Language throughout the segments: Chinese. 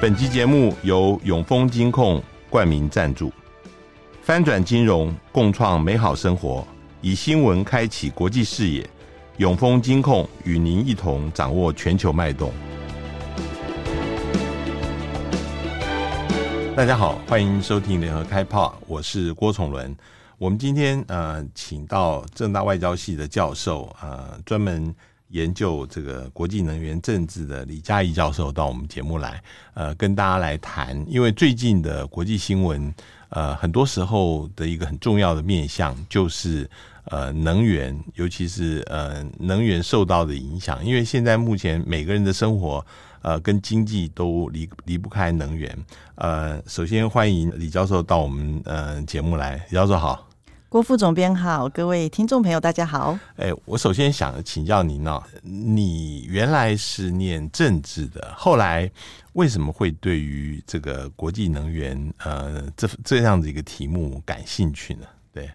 本集节目由永丰金控冠名赞助，翻转金融，共创美好生活，以新闻开启国际视野。永丰金控与您一同掌握全球脉动。大家好，欢迎收听联合开炮，我是郭崇伦。我们今天呃，请到政大外交系的教授，呃，专门。研究这个国际能源政治的李嘉怡教授到我们节目来，呃，跟大家来谈。因为最近的国际新闻，呃，很多时候的一个很重要的面向就是呃能源，尤其是呃能源受到的影响。因为现在目前每个人的生活，呃，跟经济都离离不开能源。呃，首先欢迎李教授到我们呃节目来，李教授好。郭副总编好，各位听众朋友大家好。哎、欸，我首先想请教您呢，你原来是念政治的，后来为什么会对于这个国际能源呃这这样子一个题目感兴趣呢？对，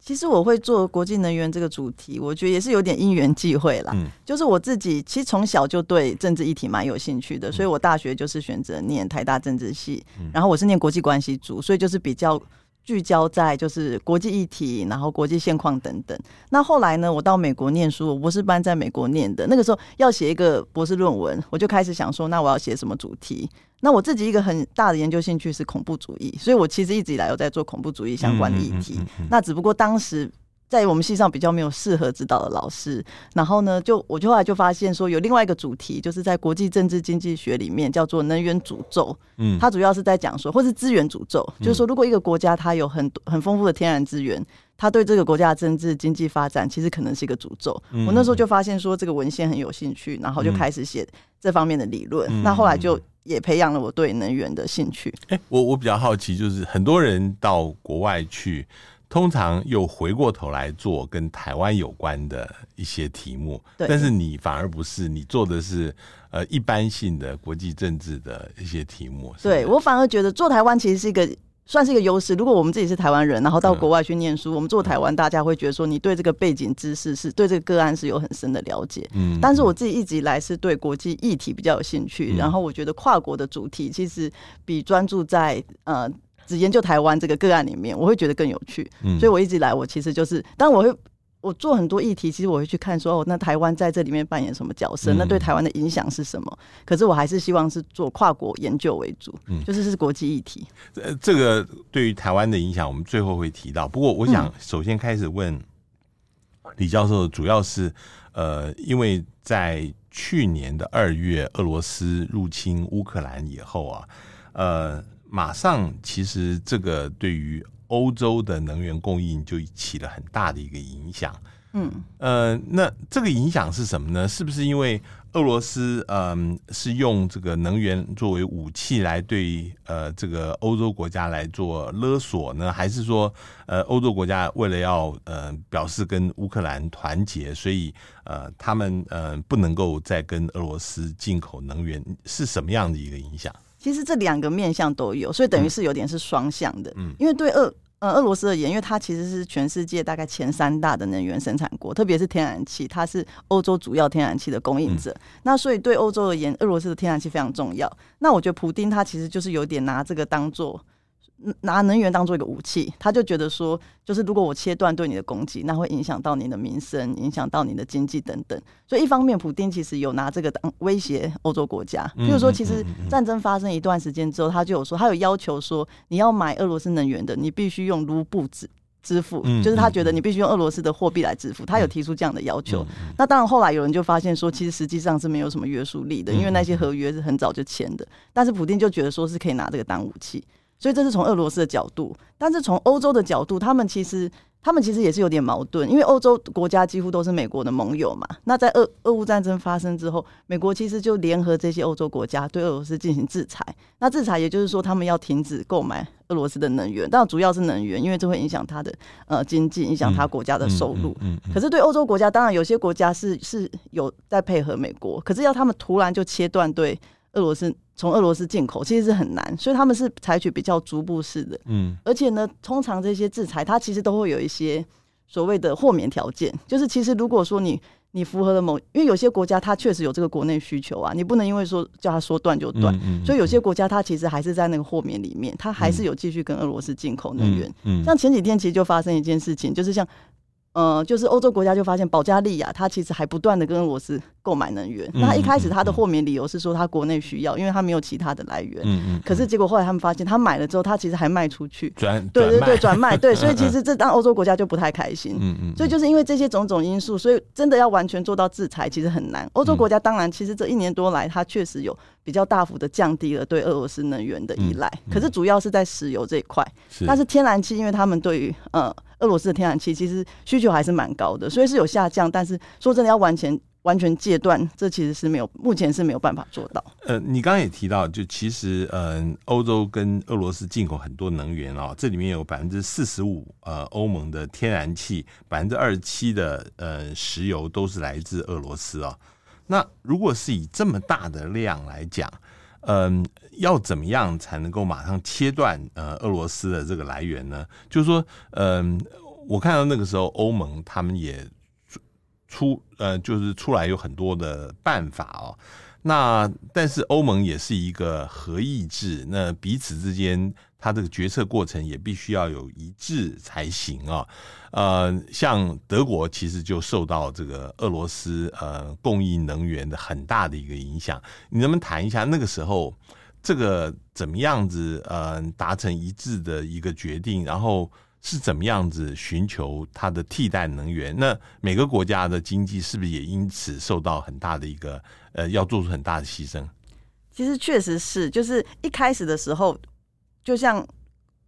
其实我会做国际能源这个主题，我觉得也是有点因缘际会啦。嗯，就是我自己其实从小就对政治议题蛮有兴趣的，所以我大学就是选择念台大政治系，嗯，然后我是念国际关系组，所以就是比较。聚焦在就是国际议题，然后国际现况等等。那后来呢，我到美国念书，我博士班在美国念的。那个时候要写一个博士论文，我就开始想说，那我要写什么主题？那我自己一个很大的研究兴趣是恐怖主义，所以我其实一直以来有在做恐怖主义相关的议题。嗯嗯嗯嗯嗯。那只不过当时。在我们系上比较没有适合指导的老师，然后呢，就我就后来就发现说，有另外一个主题，就是在国际政治经济学里面叫做能源诅咒。嗯，它主要是在讲说，或是资源诅咒，就是说，如果一个国家它有很很丰富的天然资源，它对这个国家的政治经济发展其实可能是一个诅咒。我那时候就发现说，这个文献很有兴趣，然后就开始写这方面的理论。那后来就也培养了我对能源的兴趣。哎，我我比较好奇，就是很多人到国外去。通常又回过头来做跟台湾有关的一些题目，但是你反而不是，你做的是呃一般性的国际政治的一些题目。对，我反而觉得做台湾其实是一个算是一个优势。如果我们自己是台湾人，然后到国外去念书，嗯、我们做台湾，大家会觉得说你对这个背景知识是对这个个案是有很深的了解。嗯，但是我自己一直以来是对国际议题比较有兴趣，嗯、然后我觉得跨国的主题其实比专注在呃。只研究台湾这个个案里面，我会觉得更有趣。嗯，所以我一直以来，我其实就是，当我会我做很多议题，其实我会去看说，哦，那台湾在这里面扮演什么角色？那对台湾的影响是什么？可是我还是希望是做跨国研究为主，嗯，就是是国际议题。呃，这个对于台湾的影响，我们最后会提到。不过，我想首先开始问李教授，主要是呃，因为在去年的二月，俄罗斯入侵乌克兰以后啊，呃。马上，其实这个对于欧洲的能源供应就起了很大的一个影响。嗯，呃，那这个影响是什么呢？是不是因为俄罗斯嗯、呃、是用这个能源作为武器来对呃这个欧洲国家来做勒索呢？还是说呃欧洲国家为了要呃表示跟乌克兰团结，所以呃他们呃不能够再跟俄罗斯进口能源？是什么样的一个影响？其实这两个面向都有，所以等于是有点是双向的。嗯，因为对俄呃俄罗斯而言，因为它其实是全世界大概前三大的能源生产国，特别是天然气，它是欧洲主要天然气的供应者。那所以对欧洲而言，俄罗斯的天然气非常重要。那我觉得普丁他其实就是有点拿这个当做。拿能源当做一个武器，他就觉得说，就是如果我切断对你的供给，那会影响到你的民生，影响到你的经济等等。所以一方面，普丁其实有拿这个当威胁欧洲国家。比如说，其实战争发生一段时间之后，他就有说，他有要求说，你要买俄罗斯能源的，你必须用卢布支支付，就是他觉得你必须用俄罗斯的货币来支付。他有提出这样的要求。那当然，后来有人就发现说，其实实际上是没有什么约束力的，因为那些合约是很早就签的。但是普丁就觉得说是可以拿这个当武器。所以这是从俄罗斯的角度，但是从欧洲的角度，他们其实他们其实也是有点矛盾，因为欧洲国家几乎都是美国的盟友嘛。那在俄俄乌战争发生之后，美国其实就联合这些欧洲国家对俄罗斯进行制裁。那制裁也就是说，他们要停止购买俄罗斯的能源，当然主要是能源，因为这会影响他的呃经济，影响他国家的收入。嗯嗯嗯嗯。可是对欧洲国家，当然有些国家是是有在配合美国，可是要他们突然就切断对俄罗斯。从俄罗斯进口其实是很难，所以他们是采取比较逐步式的，嗯，而且呢，通常这些制裁它其实都会有一些所谓的豁免条件，就是其实如果说你你符合了某，因为有些国家它确实有这个国内需求啊，你不能因为说叫它说断就断。嗯嗯嗯、所以有些国家它其实还是在那个豁免里面，它还是有继续跟俄罗斯进口能源。嗯、像前几天其实就发生一件事情，就是像。呃，就是欧洲国家就发现保加利亚，它其实还不断的跟俄罗斯购买能源。那他一开始它的豁免理由是说它国内需要，因为它没有其他的来源。嗯嗯。可是结果后来他们发现，他买了之后，他其实还卖出去。转对对对，转卖对，所以 其实这让欧洲国家就不太开心。嗯嗯。所以就是因为这些种种因素，所以真的要完全做到制裁，其实很难。欧洲国家当然，其实这一年多来，它确实有比较大幅的降低了对俄罗斯能源的依赖。可是主要是在石油这一块。是。但是天然气，因为他们对于呃。俄罗斯的天然气其实需求还是蛮高的，所以是有下降。但是说真的，要完全完全戒断，这其实是没有，目前是没有办法做到。呃，你刚刚也提到，就其实，嗯、欧洲跟俄罗斯进口很多能源哦，这里面有百分之四十五，呃，欧盟的天然气，百分之二十七的呃石油都是来自俄罗斯哦。那如果是以这么大的量来讲，嗯，要怎么样才能够马上切断呃俄罗斯的这个来源呢？就是说，嗯，我看到那个时候欧盟他们也出呃，就是出来有很多的办法哦。那但是欧盟也是一个合议制，那彼此之间。它这个决策过程也必须要有一致才行啊、呃，像德国其实就受到这个俄罗斯呃供应能源的很大的一个影响。你能不能谈一下那个时候这个怎么样子呃达成一致的一个决定，然后是怎么样子寻求它的替代能源？那每个国家的经济是不是也因此受到很大的一个呃要做出很大的牺牲？其实确实是，就是一开始的时候。就像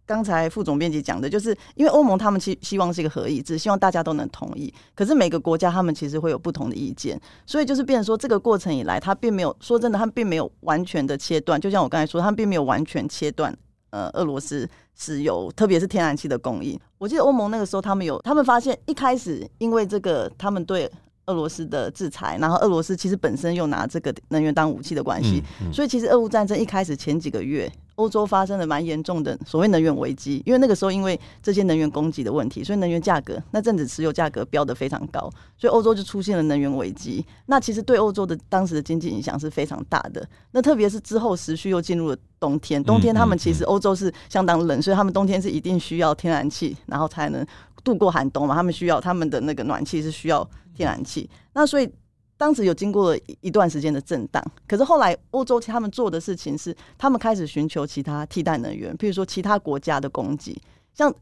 刚才副总编辑讲的，就是因为欧盟他们希希望是一个合议制，希望大家都能同意。可是每个国家他们其实会有不同的意见，所以就是变成说这个过程以来，他并没有说真的，他们并没有完全的切断。就像我刚才说，他们并没有完全切断呃俄罗斯石油，特别是天然气的供应。我记得欧盟那个时候，他们有他们发现一开始因为这个他们对。俄罗斯的制裁，然后俄罗斯其实本身又拿这个能源当武器的关系，嗯嗯、所以其实俄乌战争一开始前几个月，欧洲发生了蛮严重的所谓能源危机，因为那个时候因为这些能源供给的问题，所以能源价格那阵子石油价格飙得非常高，所以欧洲就出现了能源危机。那其实对欧洲的当时的经济影响是非常大的。那特别是之后时序又进入了冬天，冬天他们其实欧洲是相当冷，所以他们冬天是一定需要天然气，然后才能度过寒冬嘛。他们需要他们的那个暖气是需要。天然气，那所以当时有经过了一段时间的震荡，可是后来欧洲他们做的事情是，他们开始寻求其他替代能源，譬如说其他国家的供给，像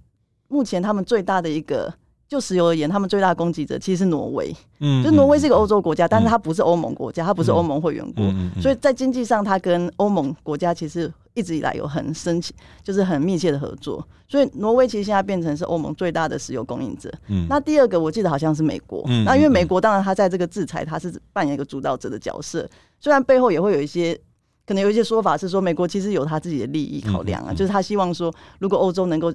目前他们最大的一个。就石油而言，他们最大的供给者其实是挪威。嗯，就挪威是一个欧洲国家，嗯、但是它不是欧盟国家，它不是欧盟会员国，所以在经济上，它跟欧盟国家其实一直以来有很深切，就是很密切的合作。所以挪威其实现在变成是欧盟最大的石油供应者。嗯，那第二个我记得好像是美国。嗯，那因为美国当然它在这个制裁，它是扮演一个主导者的角色。虽然背后也会有一些，可能有一些说法是说，美国其实有他自己的利益考量啊，嗯嗯、就是他希望说，如果欧洲能够。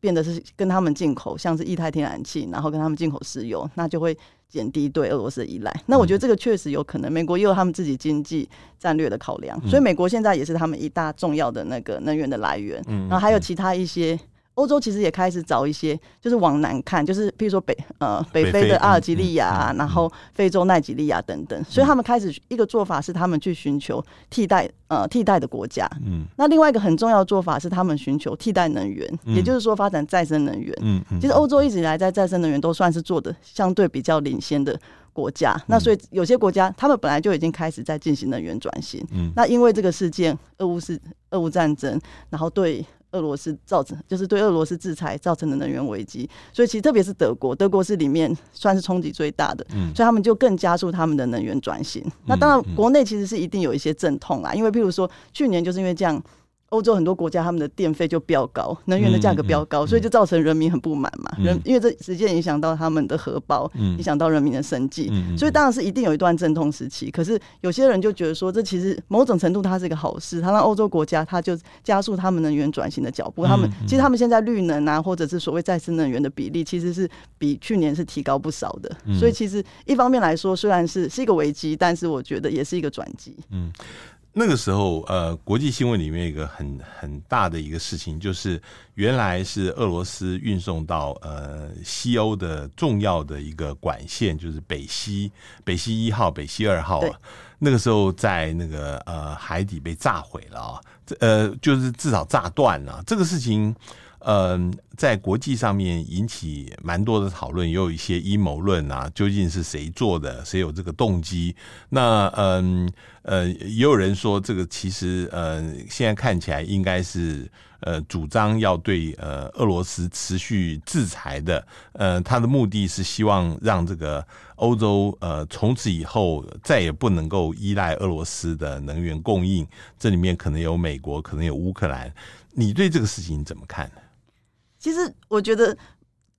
变得是跟他们进口，像是液态天然气，然后跟他们进口石油，那就会减低对俄罗斯的依赖。那我觉得这个确实有可能，美国也有他们自己经济战略的考量，所以美国现在也是他们一大重要的那个能源的来源。然后还有其他一些。欧洲其实也开始找一些，就是往南看，就是譬如说北呃北非的阿尔及利亚，然后非洲奈及利亚等等，所以他们开始一个做法是他们去寻求替代呃替代的国家。嗯，那另外一个很重要的做法是他们寻求替代能源，也就是说发展再生能源。嗯，其实欧洲一直以来在再生能源都算是做的相对比较领先的国家。那所以有些国家他们本来就已经开始在进行能源转型。嗯，那因为这个事件，俄乌是俄乌战争，然后对。俄罗斯造成就是对俄罗斯制裁造成的能源危机，所以其实特别是德国，德国是里面算是冲击最大的，嗯，所以他们就更加速他们的能源转型。那当然，国内其实是一定有一些阵痛啦，因为譬如说去年就是因为这样。欧洲很多国家，他们的电费就飙高，能源的价格飙高，所以就造成人民很不满嘛。人因为这直接影响到他们的荷包，影响到人民的生计，所以当然是一定有一段阵痛时期。可是有些人就觉得说，这其实某种程度它是一个好事，它让欧洲国家它就加速他们能源转型的脚步。他们其实他们现在绿能啊，或者是所谓再生能源的比例，其实是比去年是提高不少的。所以其实一方面来说，虽然是是一个危机，但是我觉得也是一个转机。嗯。那个时候，呃，国际新闻里面一个很很大的一个事情，就是原来是俄罗斯运送到呃西欧的重要的一个管线，就是北溪北溪一号、北溪二号啊。那个时候在那个呃海底被炸毁了啊，呃，就是至少炸断了。这个事情。嗯，在国际上面引起蛮多的讨论，也有一些阴谋论啊，究竟是谁做的，谁有这个动机？那嗯呃，也有人说这个其实呃，现在看起来应该是呃，主张要对呃俄罗斯持续制裁的，呃，他的目的是希望让这个欧洲呃从此以后再也不能够依赖俄罗斯的能源供应，这里面可能有美国，可能有乌克兰，你对这个事情怎么看呢？其实我觉得，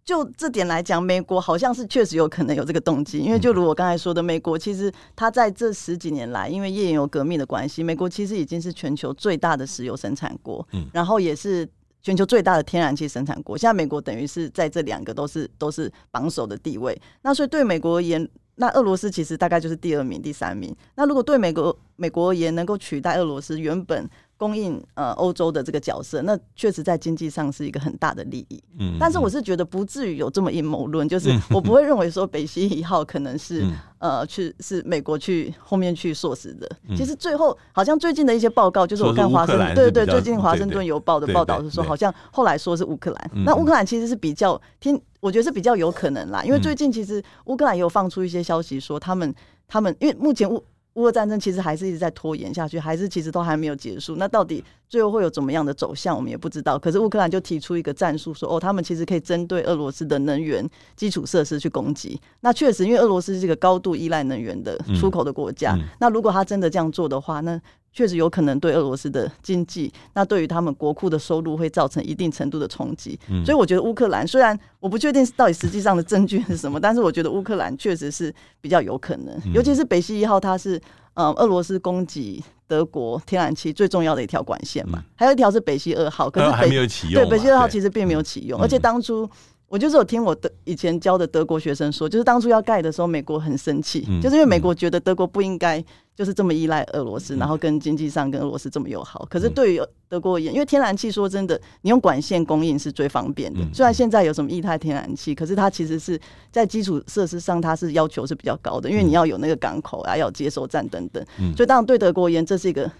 就这点来讲，美国好像是确实有可能有这个动机，因为就如我刚才说的，美国其实它在这十几年来，因为页岩油革命的关系，美国其实已经是全球最大的石油生产国，嗯，然后也是全球最大的天然气生产国。现在美国等于是在这两个都是都是榜首的地位。那所以对美国而言，那俄罗斯其实大概就是第二名、第三名。那如果对美国美国而言能够取代俄罗斯原本。供应呃欧洲的这个角色，那确实在经济上是一个很大的利益。嗯，但是我是觉得不至于有这么阴谋论，就是我不会认为说北溪一号可能是、嗯、呃去是美国去后面去唆使的。嗯、其实最后好像最近的一些报告，就是我看华盛顿对对，最近华盛顿邮报的报道是说，好像后来说是乌克兰。那乌克兰其实是比较听，我觉得是比较有可能啦，因为最近其实乌克兰也有放出一些消息说他们他们因为目前乌。乌俄战争其实还是一直在拖延下去，还是其实都还没有结束。那到底最后会有怎么样的走向，我们也不知道。可是乌克兰就提出一个战术，说哦，他们其实可以针对俄罗斯的能源基础设施去攻击。那确实，因为俄罗斯是一个高度依赖能源的出口的国家。嗯嗯、那如果他真的这样做的话，那确实有可能对俄罗斯的经济，那对于他们国库的收入会造成一定程度的冲击。嗯、所以我觉得乌克兰虽然我不确定到底实际上的证据是什么，但是我觉得乌克兰确实是比较有可能，尤其是北溪一号，它是呃俄罗斯供给德国天然气最重要的一条管线嘛，还有一条是北溪二号，可是北对北溪二号其实并没有启用，而且当初。我就是有听我的以前教的德国学生说，就是当初要盖的时候，美国很生气，嗯、就是因为美国觉得德国不应该就是这么依赖俄罗斯，嗯、然后跟经济上跟俄罗斯这么友好。可是对于德国而言，因为天然气说真的，你用管线供应是最方便的。虽然现在有什么液态天然气，可是它其实是在基础设施上，它是要求是比较高的，因为你要有那个港口啊，要有接收站等等。所以当然对德国而言，这是一个。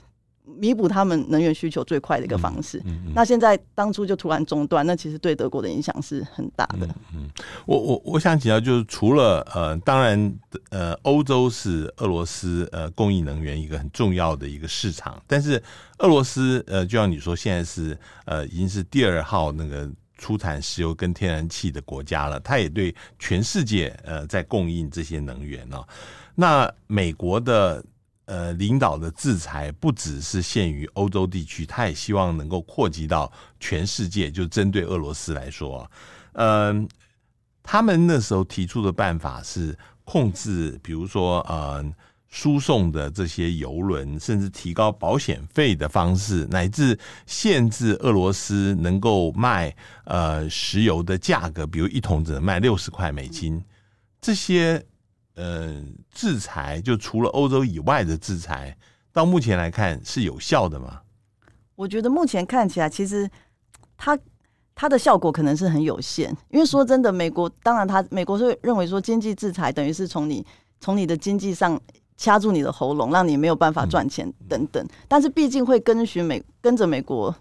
弥补他们能源需求最快的一个方式。嗯嗯、那现在当初就突然中断，那其实对德国的影响是很大的。嗯，嗯我我我想请教，就是除了呃，当然呃，欧洲是俄罗斯呃供应能源一个很重要的一个市场，但是俄罗斯呃，就像你说，现在是呃已经是第二号那个出产石油跟天然气的国家了，它也对全世界呃在供应这些能源哦。那美国的。呃，领导的制裁不只是限于欧洲地区，他也希望能够扩及到全世界。就针对俄罗斯来说，嗯、他们那时候提出的办法是控制，比如说呃，输送的这些油轮，甚至提高保险费的方式，乃至限制俄罗斯能够卖呃石油的价格，比如一桶只能卖六十块美金，这些。呃，制裁就除了欧洲以外的制裁，到目前来看是有效的吗？我觉得目前看起来，其实它它的效果可能是很有限。因为说真的，美国当然它美国是认为说经济制裁等于是从你从你的经济上掐住你的喉咙，让你没有办法赚钱等等。但是毕竟会跟随美跟着美国。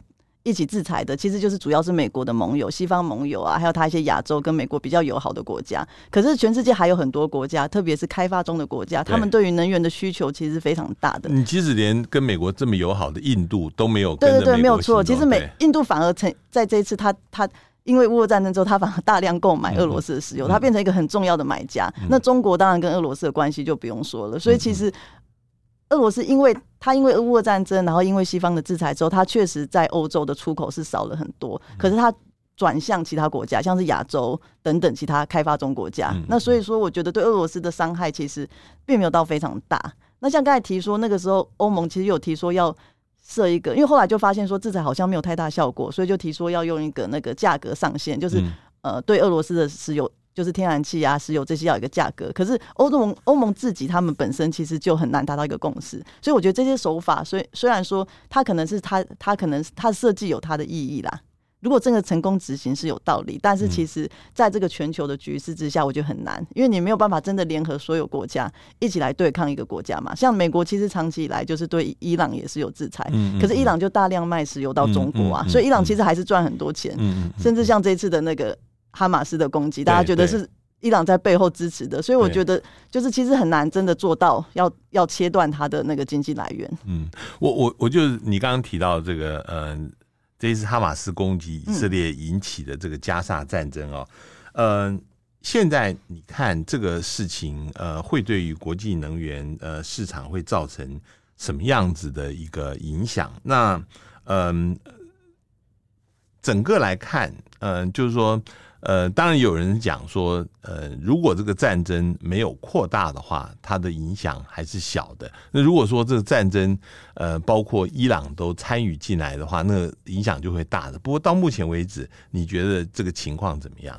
一起制裁的其实就是主要是美国的盟友、西方盟友啊，还有他一些亚洲跟美国比较友好的国家。可是全世界还有很多国家，特别是开发中的国家，他们对于能源的需求其实是非常大的。你即使连跟美国这么友好的印度都没有，对对对，没有错。其实美印度反而成在这一次他，他他因为乌俄战争之后，他反而大量购买俄罗斯的石油，他变成一个很重要的买家。那中国当然跟俄罗斯的关系就不用说了。所以其实。俄罗斯因为它因为俄乌战争，然后因为西方的制裁之后，它确实在欧洲的出口是少了很多。可是它转向其他国家，像是亚洲等等其他开发中国家。那所以说，我觉得对俄罗斯的伤害其实并没有到非常大。那像刚才提说，那个时候欧盟其实有提说要设一个，因为后来就发现说制裁好像没有太大效果，所以就提说要用一个那个价格上限，就是呃对俄罗斯的石油。就是天然气啊、石油这些要有一个价格。可是欧盟欧盟自己他们本身其实就很难达到一个共识，所以我觉得这些手法，虽虽然说它可能是它它可能它设计有它的意义啦。如果真的成功执行是有道理，但是其实在这个全球的局势之下，我觉得很难，因为你没有办法真的联合所有国家一起来对抗一个国家嘛。像美国其实长期以来就是对伊朗也是有制裁，可是伊朗就大量卖石油到中国啊，所以伊朗其实还是赚很多钱。甚至像这次的那个哈马斯的攻击，大家觉得是伊朗在背后支持的，所以我觉得就是其实很难真的做到要要切断它的那个经济来源。嗯，我我我就你刚刚提到这个，嗯。这一次哈马斯攻击以色列引起的这个加萨战争哦，嗯、呃，现在你看这个事情，呃，会对于国际能源呃市场会造成什么样子的一个影响？那嗯、呃，整个来看，嗯、呃，就是说。呃，当然有人讲说，呃，如果这个战争没有扩大的话，它的影响还是小的。那如果说这个战争，呃，包括伊朗都参与进来的话，那影响就会大的。不过到目前为止，你觉得这个情况怎么样？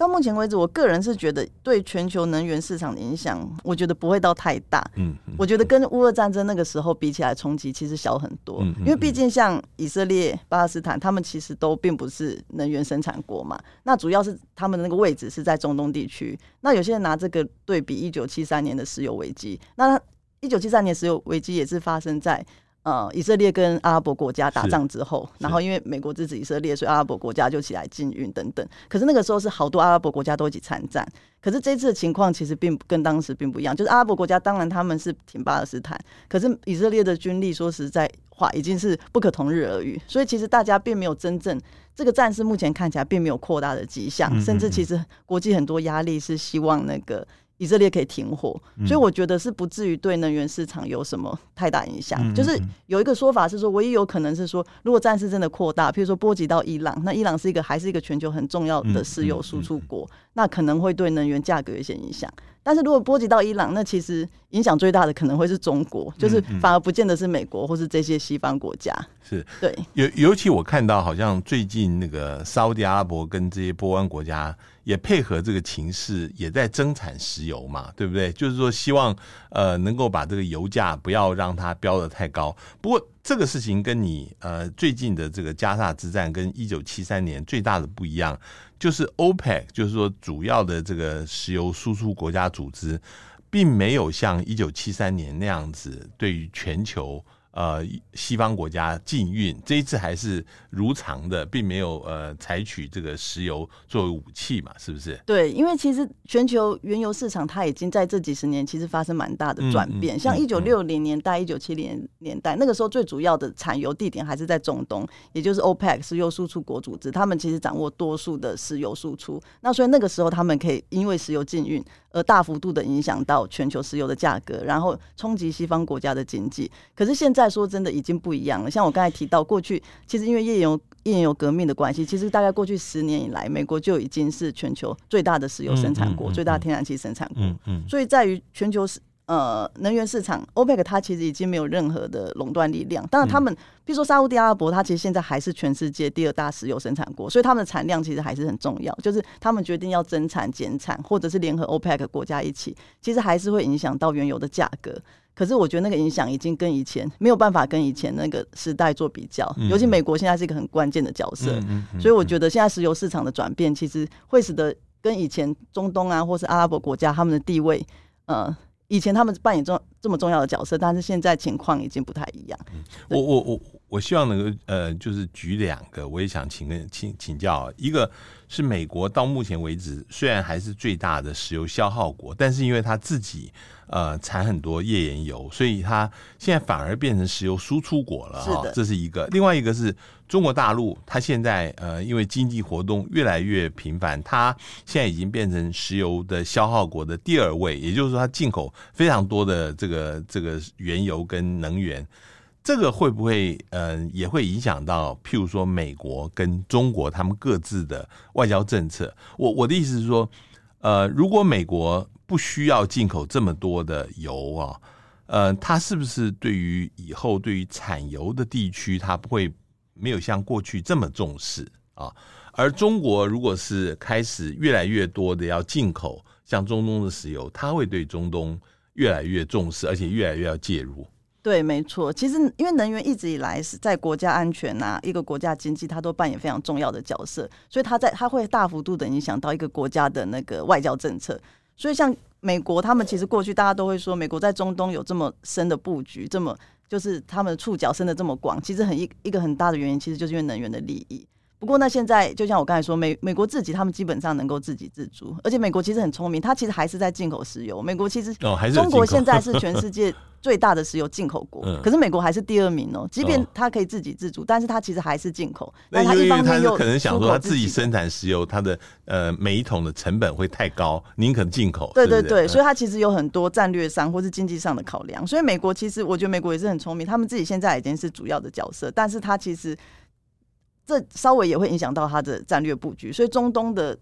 到目前为止，我个人是觉得对全球能源市场的影响，我觉得不会到太大。嗯，我觉得跟乌俄战争那个时候比起来，冲击其实小很多。因为毕竟像以色列、巴勒斯坦，他们其实都并不是能源生产国嘛。那主要是他们的那个位置是在中东地区。那有些人拿这个对比一九七三年的石油危机，那一九七三年石油危机也是发生在。呃，以色列跟阿拉伯国家打仗之后，然后因为美国支持以色列，所以阿拉伯国家就起来禁运等等。可是那个时候是好多阿拉伯国家都一起参战。可是这次的情况其实并跟当时并不一样，就是阿拉伯国家当然他们是挺巴勒斯坦，可是以色列的军力说实在话已经是不可同日而语。所以其实大家并没有真正这个战事目前看起来并没有扩大的迹象，甚至其实国际很多压力是希望那个。以色列可以停火，所以我觉得是不至于对能源市场有什么太大影响。嗯、就是有一个说法是说，唯一有可能是说，如果战事真的扩大，譬如说波及到伊朗，那伊朗是一个还是一个全球很重要的石油输出国，那可能会对能源价格有一些影响。但是如果波及到伊朗，那其实影响最大的可能会是中国，就是反而不见得是美国或是这些西方国家。是对，尤尤其我看到好像最近那个沙乌地阿拉伯跟这些波湾国家。也配合这个情势，也在增产石油嘛，对不对？就是说，希望呃能够把这个油价不要让它飙得太高。不过这个事情跟你呃最近的这个加萨之战跟一九七三年最大的不一样，就是 OPEC，就是说主要的这个石油输出国家组织，并没有像一九七三年那样子对于全球。呃，西方国家禁运，这一次还是如常的，并没有呃采取这个石油作为武器嘛，是不是？对，因为其实全球原油市场它已经在这几十年其实发生蛮大的转变，嗯嗯、像一九六零年代、一九七零年代那个时候，最主要的产油地点还是在中东，也就是 OPEC 石油输出国组织，他们其实掌握多数的石油输出，那所以那个时候他们可以因为石油禁运。而大幅度的影响到全球石油的价格，然后冲击西方国家的经济。可是现在说真的已经不一样了。像我刚才提到，过去其实因为页岩油页岩油革命的关系，其实大概过去十年以来，美国就已经是全球最大的石油生产国，最大天然气生产国。嗯嗯。所以在于全球是。呃，能源市场，OPEC 它其实已经没有任何的垄断力量。当然，他们比如说沙乌地阿拉伯，它其实现在还是全世界第二大石油生产国，所以他们的产量其实还是很重要。就是他们决定要增产减产，或者是联合 OPEC 国家一起，其实还是会影响到原油的价格。可是我觉得那个影响已经跟以前没有办法跟以前那个时代做比较，尤其美国现在是一个很关键的角色，所以我觉得现在石油市场的转变，其实会使得跟以前中东啊，或是阿拉伯国家他们的地位，呃。以前他们扮演重这么重要的角色，但是现在情况已经不太一样。嗯、我我我我希望能够呃，就是举两个，我也想请问请请教，一个是美国到目前为止虽然还是最大的石油消耗国，但是因为他自己。呃，产很多页岩油，所以它现在反而变成石油输出国了哈。这是一个。另外一个是中国大陆，它现在呃，因为经济活动越来越频繁，它现在已经变成石油的消耗国的第二位，也就是说，它进口非常多的这个这个原油跟能源。这个会不会呃，也会影响到譬如说美国跟中国他们各自的外交政策？我我的意思是说，呃，如果美国不需要进口这么多的油啊，呃，它是不是对于以后对于产油的地区，它不会没有像过去这么重视？啊。而中国如果是开始越来越多的要进口像中东的石油，它会对中东越来越重视，而且越来越要介入。对，没错。其实因为能源一直以来是在国家安全啊，一个国家经济，它都扮演非常重要的角色，所以它在它会大幅度的影响到一个国家的那个外交政策。所以像美国，他们其实过去大家都会说，美国在中东有这么深的布局，这么就是他们的触角伸得这么广，其实很一一个很大的原因，其实就是因为能源的利益。不过，那现在就像我刚才说，美美国自己他们基本上能够自给自足，而且美国其实很聪明，它其实还是在进口石油。美国其实哦，还是中国现在是全世界最大的石油进口国，可是美国还是第二名哦。即便它可以自给自足，但是它其实还是进口。那它一方面又可能想说，它自己生产石油，它的呃每一桶的成本会太高，宁可进口。对对对，所以它其实有很多战略上或是经济上的考量。所以美国其实我觉得美国也是很聪明，他们自己现在已经是主要的角色，但是它其实。这稍微也会影响到它的战略布局，所以中东的，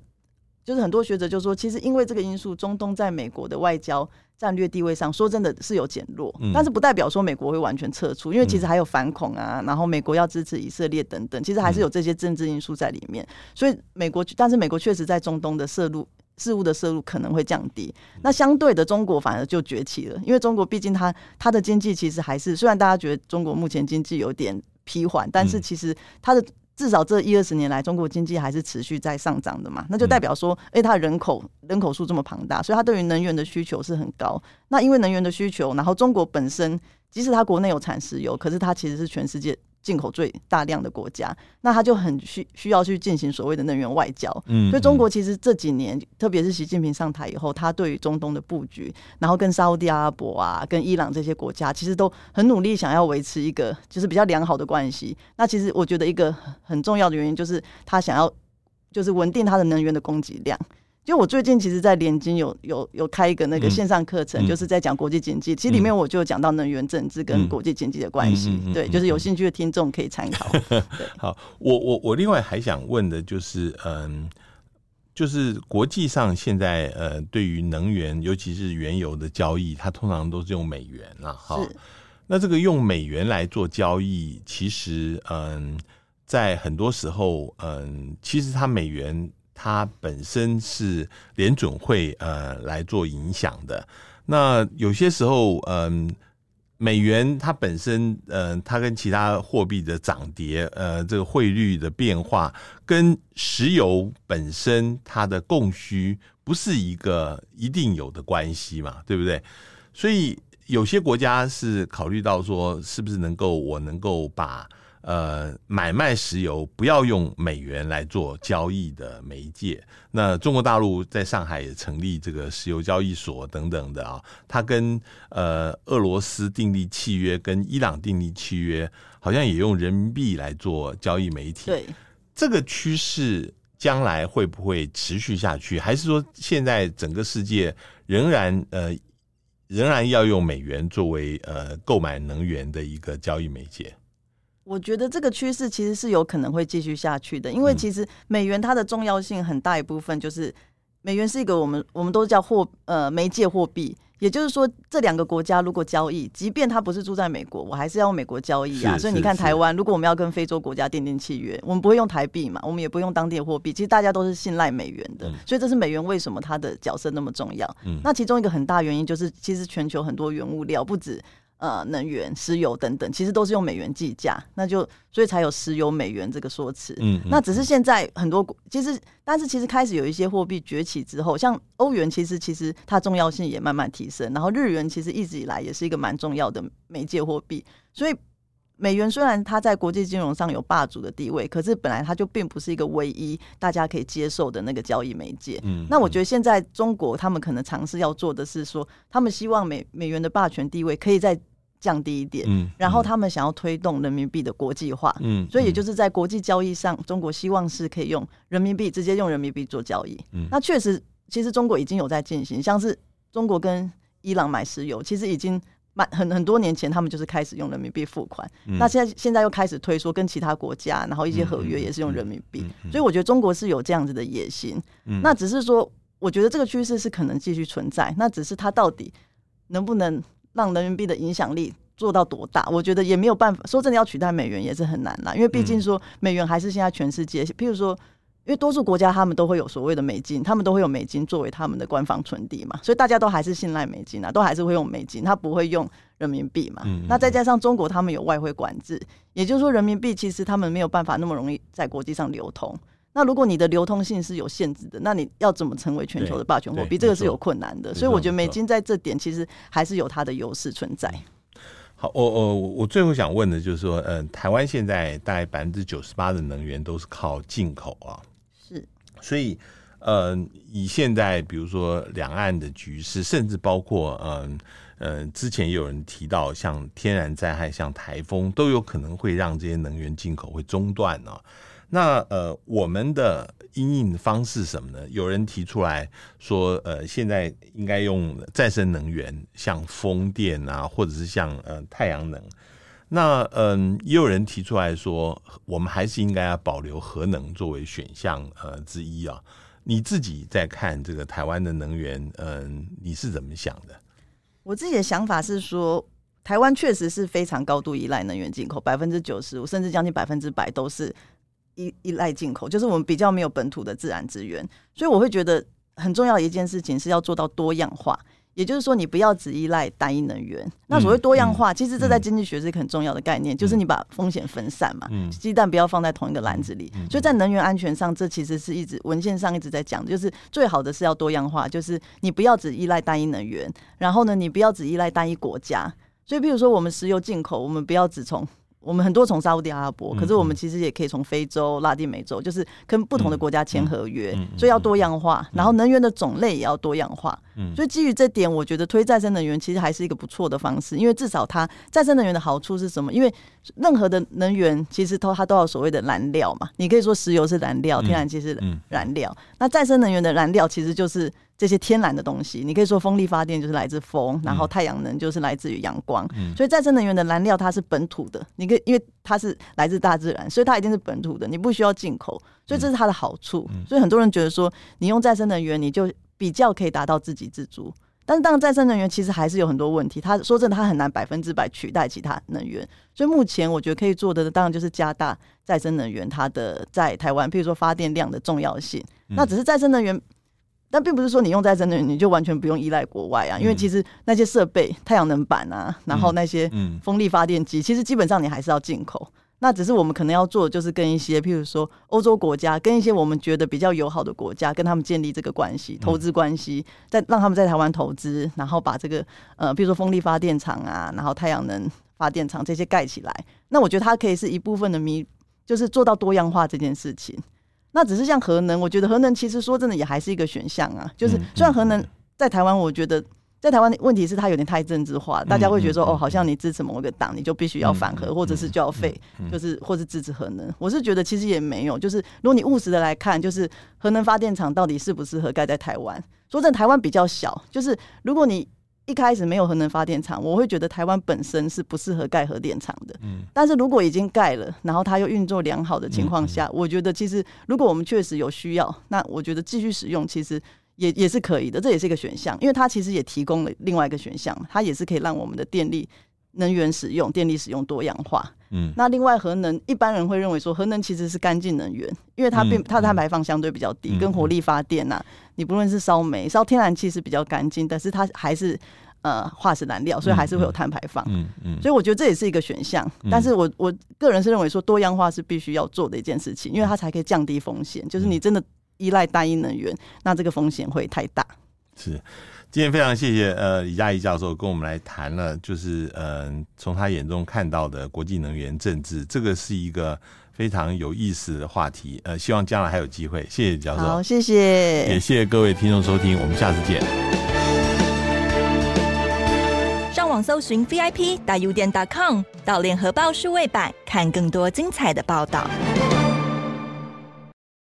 就是很多学者就说，其实因为这个因素，中东在美国的外交战略地位上，说真的是有减弱，但是不代表说美国会完全撤出，因为其实还有反恐啊，然后美国要支持以色列等等，其实还是有这些政治因素在里面，所以美国，但是美国确实在中东的涉入事物的摄入可能会降低，那相对的中国反而就崛起了，因为中国毕竟它它的经济其实还是，虽然大家觉得中国目前经济有点疲缓，但是其实它的。至少这一二十年来，中国经济还是持续在上涨的嘛，那就代表说，哎，它的人口人口数这么庞大，所以它对于能源的需求是很高。那因为能源的需求，然后中国本身即使它国内有产石油，可是它其实是全世界。进口最大量的国家，那他就很需需要去进行所谓的能源外交。嗯，所以中国其实这几年，特别是习近平上台以后，他对于中东的布局，然后跟沙乌地阿拉伯啊、跟伊朗这些国家，其实都很努力想要维持一个就是比较良好的关系。那其实我觉得一个很重要的原因，就是他想要就是稳定他的能源的供给量。因为我最近其实，在联经有有有开一个那个线上课程，就是在讲国际经济。其实里面我就讲到能源政治跟国际经济的关系。对，就是有兴趣的听众可以参考。好，我我我另外还想问的就是，嗯，就是国际上现在呃，对于能源，尤其是原油的交易，它通常都是用美元啊。哈，那这个用美元来做交易，其实嗯，在很多时候，嗯，其实它美元。它本身是联准会呃来做影响的，那有些时候嗯、美元它本身呃，它跟其他货币的涨跌呃，这个汇率的变化，跟石油本身它的供需不是一个一定有的关系嘛，对不对？所以有些国家是考虑到说，是不是能够我能够把。呃，买卖石油不要用美元来做交易的媒介。那中国大陆在上海也成立这个石油交易所等等的啊，它跟呃俄罗斯订立契约，跟伊朗订立契约，好像也用人民币来做交易媒体。对，这个趋势将来会不会持续下去？还是说现在整个世界仍然呃仍然要用美元作为呃购买能源的一个交易媒介？我觉得这个趋势其实是有可能会继续下去的，因为其实美元它的重要性很大一部分就是美元是一个我们我们都叫货呃媒介货币，也就是说这两个国家如果交易，即便他不是住在美国，我还是要用美国交易啊。所以你看台湾，如果我们要跟非洲国家订定契约，我们不会用台币嘛，我们也不用当地的货币，其实大家都是信赖美元的，所以这是美元为什么它的角色那么重要。那其中一个很大原因就是，其实全球很多原物料不止。呃，能源、石油等等，其实都是用美元计价，那就所以才有石油美元这个说辞。嗯，嗯，那只是现在很多其实，但是其实开始有一些货币崛起之后，像欧元，其实其实它重要性也慢慢提升。然后日元其实一直以来也是一个蛮重要的媒介货币。所以美元虽然它在国际金融上有霸主的地位，可是本来它就并不是一个唯一大家可以接受的那个交易媒介。嗯，嗯，那我觉得现在中国他们可能尝试要做的是说，他们希望美美元的霸权地位可以再降低一点，嗯，然后他们想要推动人民币的国际化，嗯，所以也就是在国际交易上，中国希望是可以用人民币直接用人民币做交易，嗯，那确实，其实中国已经有在进行，像是中国跟伊朗买石油，其实已经蛮很很多年前，他们就是开始用人民币付款，嗯，那现在现在又开始推说跟其他国家，然后一些合约也是用人民币，所以我觉得中国是有这样子的野心，嗯，那只是说，我觉得这个趋势是可能继续存在，那只是它到底能不能。让人民币的影响力做到多大？我觉得也没有办法。说真的，要取代美元也是很难啦，因为毕竟说美元还是现在全世界，譬如说。因为多数国家他们都会有所谓的美金，他们都会有美金作为他们的官方存底嘛，所以大家都还是信赖美金啊，都还是会用美金，他不会用人民币嘛。嗯嗯，那再加上中国他们有外汇管制，也就是说人民币其实他们没有办法那么容易在国际上流通。那如果你的流通性是有限制的，那你要怎么成为全球的霸权货币？这个是有困难的。所以我觉得美金在这点其实还是有它的优势存在。好，我我我最后想问的就是说，嗯、呃，台湾现在大概百分之九十八的能源都是靠进口啊。所以，呃，以现在比如说两岸的局势，甚至包括，嗯、呃，之前有人提到，像天然灾害、像台风，都有可能会让这些能源进口会中断呢、那呃，我们的因应方式什么呢？有人提出来说，呃，现在应该用再生能源，像风电啊，或者是像呃太阳能。那嗯，也有人提出来说，我们还是应该要保留核能作为选项呃之一啊。你自己在看这个台湾的能源，嗯，你是怎么想的？我自己的想法是说，台湾确实是非常高度依赖能源进口，百分之九十五甚至将近百分之百都是依依赖进口，就是我们比较没有本土的自然资源，所以我会觉得很重要的一件事情是要做到多样化。也就是说，你不要只依赖单一能源。那所谓多样化，其实这在经济学是一个很重要的概念，嗯、就是你把风险分散嘛，鸡、嗯、蛋不要放在同一个篮子里。嗯、所以在能源安全上，这其实是一直文献上一直在讲，就是最好的是要多样化，就是你不要只依赖单一能源，然后呢，你不要只依赖单一国家。所以，比如说我们石油进口，我们不要只从。我们很多从沙乌地阿拉伯，可是我们其实也可以从非洲、拉丁美洲，就是跟不同的国家签合约，所以要多样化。然后能源的种类也要多样化。所以基于这点，我觉得推再生能源其实还是一个不错的方式，因为至少它再生能源的好处是什么？因为任何的能源其实都它都有所谓的燃料嘛，你可以说石油是燃料，天然气是燃料，那再生能源的燃料其实就是。这些天然的东西，你可以说风力发电就是来自风，然后太阳能就是来自于阳光，嗯、所以再生能源的燃料它是本土的，你可以因为它是来自大自然，所以它一定是本土的，你不需要进口，所以这是它的好处。嗯、所以很多人觉得说，你用再生能源，你就比较可以达到自给自足。但是当然，再生能源其实还是有很多问题。它说真的，它很难百分之百取代其他能源。所以目前我觉得可以做的，当然就是加大再生能源它的在台湾，譬如说发电量的重要性。那只是再生能源。但并不是说你用再生能源你就完全不用依赖国外啊，因为其实那些设备、太阳能板啊，然后那些风力发电机，其实基本上你还是要进口。那只是我们可能要做的就是跟一些，譬如说欧洲国家，跟一些我们觉得比较友好的国家，跟他们建立这个关系、投资关系，再让他们在台湾投资，然后把这个呃，譬如说风力发电厂啊，然后太阳能发电厂这些盖起来。那我觉得它可以是一部分的弥，就是做到多样化这件事情。那只是像核能，我觉得核能其实说真的也还是一个选项啊。就是虽然核能在台湾，我觉得在台湾的问题是它有点太政治化，大家会觉得说哦，好像你支持某个党，你就必须要反核，或者是就要废，就是或是支持核能。我是觉得其实也没有，就是如果你务实的来看，就是核能发电厂到底适不适合盖在台湾？说真的，台湾比较小，就是如果你。一开始没有核能发电厂，我会觉得台湾本身是不适合盖核电厂的。嗯，但是如果已经盖了，然后它又运作良好的情况下，嗯嗯、我觉得其实如果我们确实有需要，那我觉得继续使用其实也也是可以的，这也是一个选项，因为它其实也提供了另外一个选项，它也是可以让我们的电力能源使用、电力使用多样化。嗯，那另外核能，一般人会认为说核能其实是干净能源，因为它并它的碳排放相对比较低，跟火力发电呐、啊。你不论是烧煤、烧天然气是比较干净，但是它还是呃化石燃料，所以还是会有碳排放。嗯嗯，嗯所以我觉得这也是一个选项。嗯、但是我我个人是认为说多样化是必须要做的一件事情，因为它才可以降低风险。就是你真的依赖单一能源，那这个风险会太大。是，今天非常谢谢呃李佳仪教授跟我们来谈了，就是呃从他眼中看到的国际能源政治，这个是一个。非常有意思的话题，呃，希望将来还有机会。谢谢教授，好，谢谢，也谢谢各位听众收听，我们下次见。上网搜寻 VIP 大 U 点 .com，到联合报数位版看更多精彩的报道。